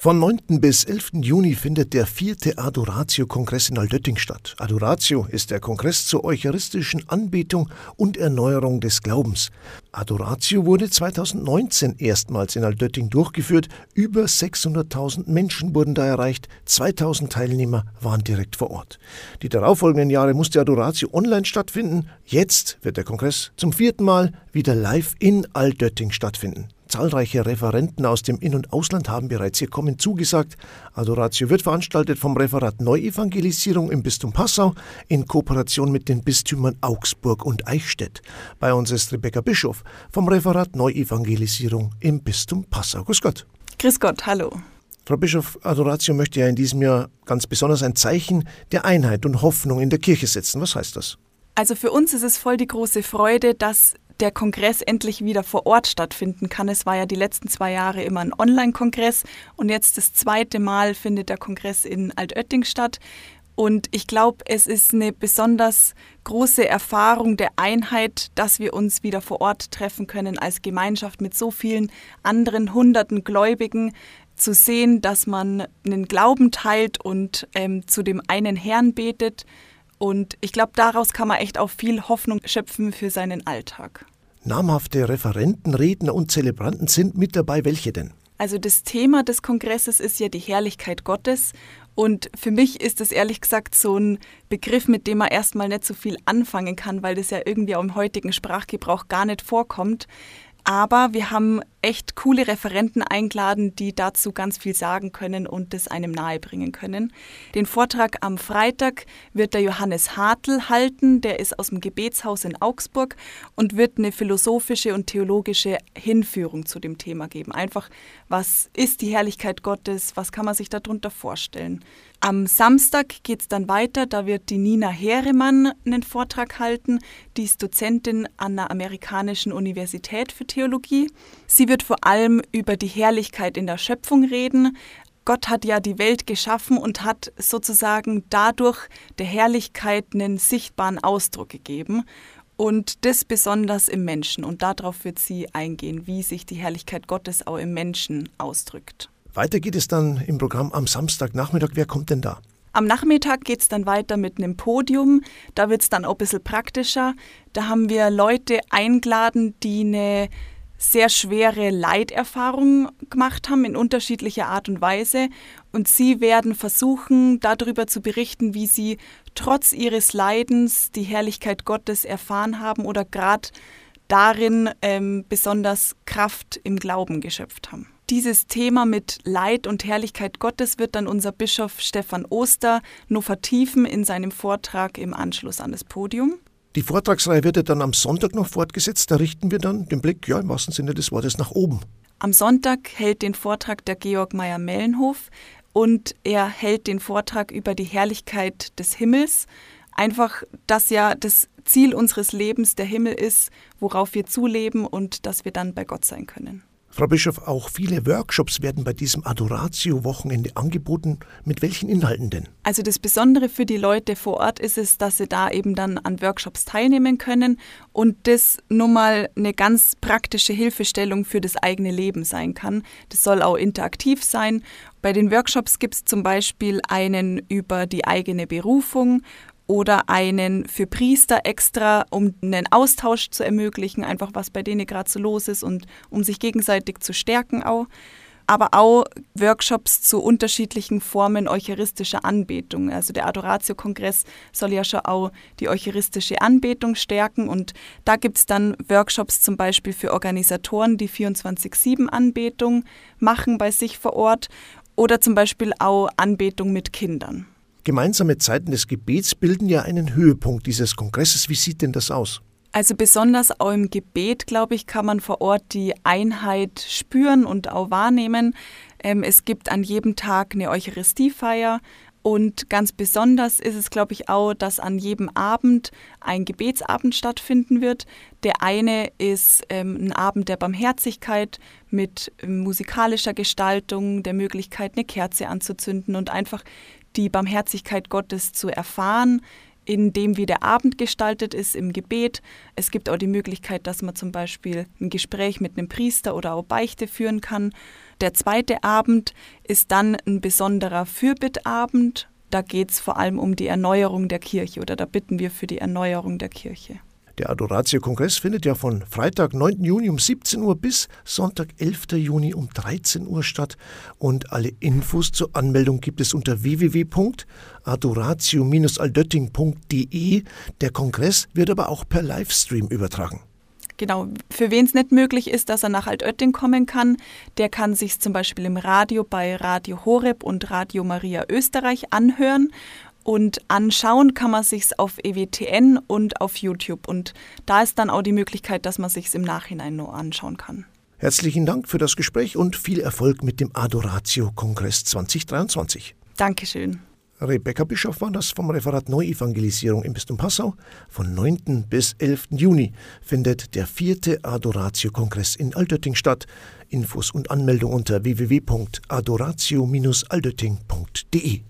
Von 9. bis 11. Juni findet der vierte Adoratio-Kongress in Altötting statt. Adoratio ist der Kongress zur eucharistischen Anbetung und Erneuerung des Glaubens. Adoratio wurde 2019 erstmals in Altötting durchgeführt. Über 600.000 Menschen wurden da erreicht. 2000 Teilnehmer waren direkt vor Ort. Die darauffolgenden Jahre musste Adoratio online stattfinden. Jetzt wird der Kongress zum vierten Mal wieder live in Altötting stattfinden. Zahlreiche Referenten aus dem In- und Ausland haben bereits ihr Kommen zugesagt. Adoratio wird veranstaltet vom Referat Neuevangelisierung im Bistum Passau in Kooperation mit den Bistümern Augsburg und Eichstätt. Bei uns ist Rebecca Bischof vom Referat Neuevangelisierung im Bistum Passau. Grüß Gott. Grüß Gott, hallo. Frau Bischof, Adoratio möchte ja in diesem Jahr ganz besonders ein Zeichen der Einheit und Hoffnung in der Kirche setzen. Was heißt das? Also für uns ist es voll die große Freude, dass der Kongress endlich wieder vor Ort stattfinden kann. Es war ja die letzten zwei Jahre immer ein Online-Kongress und jetzt das zweite Mal findet der Kongress in Altötting statt. Und ich glaube, es ist eine besonders große Erfahrung der Einheit, dass wir uns wieder vor Ort treffen können als Gemeinschaft mit so vielen anderen hunderten Gläubigen, zu sehen, dass man einen Glauben teilt und ähm, zu dem einen Herrn betet und ich glaube, daraus kann man echt auch viel Hoffnung schöpfen für seinen Alltag. Namhafte Referenten, Redner und Zelebranten sind mit dabei. Welche denn? Also das Thema des Kongresses ist ja die Herrlichkeit Gottes. Und für mich ist es ehrlich gesagt so ein Begriff, mit dem man erstmal nicht so viel anfangen kann, weil das ja irgendwie auch im heutigen Sprachgebrauch gar nicht vorkommt. Aber wir haben echt coole Referenten eingeladen, die dazu ganz viel sagen können und das einem nahebringen können. Den Vortrag am Freitag wird der Johannes Hartl halten, der ist aus dem Gebetshaus in Augsburg und wird eine philosophische und theologische Hinführung zu dem Thema geben. Einfach, was ist die Herrlichkeit Gottes, was kann man sich darunter vorstellen. Am Samstag geht es dann weiter, da wird die Nina Heeremann einen Vortrag halten, die ist Dozentin an der Amerikanischen Universität für Theologie. Sie wird vor allem über die Herrlichkeit in der Schöpfung reden. Gott hat ja die Welt geschaffen und hat sozusagen dadurch der Herrlichkeit einen sichtbaren Ausdruck gegeben. Und das besonders im Menschen. Und darauf wird sie eingehen, wie sich die Herrlichkeit Gottes auch im Menschen ausdrückt. Weiter geht es dann im Programm am Samstagnachmittag. Wer kommt denn da? Am Nachmittag geht es dann weiter mit einem Podium. Da wird es dann auch ein bisschen praktischer. Da haben wir Leute eingeladen, die eine sehr schwere Leiterfahrung gemacht haben in unterschiedlicher Art und Weise. Und sie werden versuchen, darüber zu berichten, wie sie trotz ihres Leidens die Herrlichkeit Gottes erfahren haben oder gerade darin ähm, besonders Kraft im Glauben geschöpft haben. Dieses Thema mit Leid und Herrlichkeit Gottes wird dann unser Bischof Stefan Oster nur vertiefen in seinem Vortrag im Anschluss an das Podium. Die Vortragsreihe wird ja dann am Sonntag noch fortgesetzt. Da richten wir dann den Blick, ja, im wahrsten Sinne des Wortes, nach oben. Am Sonntag hält den Vortrag der Georg Meyer-Mellenhof und er hält den Vortrag über die Herrlichkeit des Himmels. Einfach, dass ja das Ziel unseres Lebens der Himmel ist, worauf wir zuleben und dass wir dann bei Gott sein können. Frau Bischof, auch viele Workshops werden bei diesem Adoratio-Wochenende angeboten. Mit welchen Inhalten denn? Also das Besondere für die Leute vor Ort ist es, dass sie da eben dann an Workshops teilnehmen können und das nun mal eine ganz praktische Hilfestellung für das eigene Leben sein kann. Das soll auch interaktiv sein. Bei den Workshops gibt es zum Beispiel einen über die eigene Berufung oder einen für Priester extra, um einen Austausch zu ermöglichen, einfach was bei denen gerade so los ist und um sich gegenseitig zu stärken auch. Aber auch Workshops zu unterschiedlichen Formen eucharistischer Anbetung. Also der Adoratio-Kongress soll ja schon auch die eucharistische Anbetung stärken. Und da gibt es dann Workshops zum Beispiel für Organisatoren, die 24-7-Anbetung machen bei sich vor Ort. Oder zum Beispiel auch Anbetung mit Kindern. Gemeinsame Zeiten des Gebets bilden ja einen Höhepunkt dieses Kongresses. Wie sieht denn das aus? Also besonders auch im Gebet, glaube ich, kann man vor Ort die Einheit spüren und auch wahrnehmen. Ähm, es gibt an jedem Tag eine Eucharistiefeier und ganz besonders ist es, glaube ich, auch, dass an jedem Abend ein Gebetsabend stattfinden wird. Der eine ist ähm, ein Abend der Barmherzigkeit mit ähm, musikalischer Gestaltung, der Möglichkeit, eine Kerze anzuzünden und einfach die Barmherzigkeit Gottes zu erfahren, in dem, wie der Abend gestaltet ist im Gebet. Es gibt auch die Möglichkeit, dass man zum Beispiel ein Gespräch mit einem Priester oder auch Beichte führen kann. der zweite Abend ist dann ein besonderer Fürbittabend. Da geht es vor allem um die Erneuerung der Kirche oder da bitten wir für die Erneuerung der Kirche. Der Adoratio-Kongress findet ja von Freitag, 9. Juni um 17 Uhr bis Sonntag, 11. Juni um 13 Uhr statt. Und alle Infos zur Anmeldung gibt es unter www.adoratio-aldötting.de. Der Kongress wird aber auch per Livestream übertragen. Genau, für wen es nicht möglich ist, dass er nach Altötting kommen kann, der kann sich zum Beispiel im Radio bei Radio Horeb und Radio Maria Österreich anhören und anschauen kann man sich auf EWTN und auf YouTube. Und da ist dann auch die Möglichkeit, dass man sich im Nachhinein nur anschauen kann. Herzlichen Dank für das Gespräch und viel Erfolg mit dem Adoratio-Kongress 2023. Dankeschön. Rebecca Bischoff war das vom Referat Neuevangelisierung im Bistum Passau. Von 9. bis 11. Juni findet der vierte Adoratio-Kongress in Altötting statt. Infos und Anmeldung unter www.adoratio-altötting.de